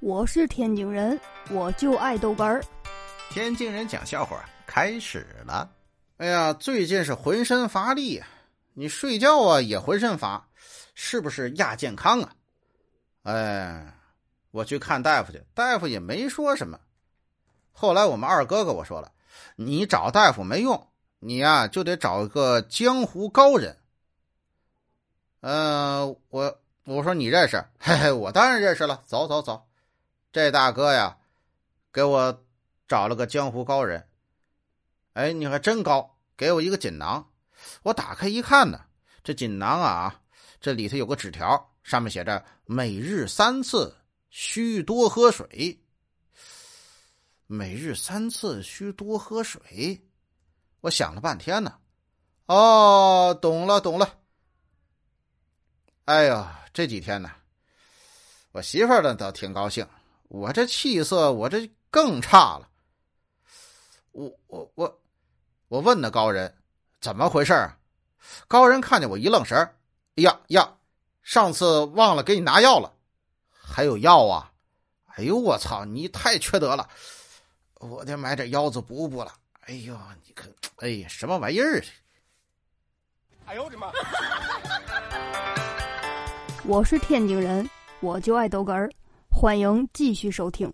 我是天津人，我就爱豆干儿。天津人讲笑话开始了。哎呀，最近是浑身乏力呀，你睡觉啊也浑身乏，是不是亚健康啊？哎，我去看大夫去，大夫也没说什么。后来我们二哥哥我说了，你找大夫没用，你呀就得找一个江湖高人。嗯，我我说你认识，嘿嘿，我当然认识了。走走走，这大哥呀，给我找了个江湖高人。哎，你还真高，给我一个锦囊。我打开一看呢，这锦囊啊，这里头有个纸条，上面写着“每日三次，需多喝水”。每日三次，需多喝水。我想了半天呢，哦，懂了，懂了。哎呀，这几天呢，我媳妇儿呢倒挺高兴，我这气色我这更差了。我我我我问那高人怎么回事啊？高人看见我一愣神哎呀呀，上次忘了给你拿药了，还有药啊？哎呦我操，你太缺德了！我得买点腰子补补了。哎呦，你看，哎呀，什么玩意儿？哎呦我的妈！我是天津人，我就爱逗哏儿。欢迎继续收听。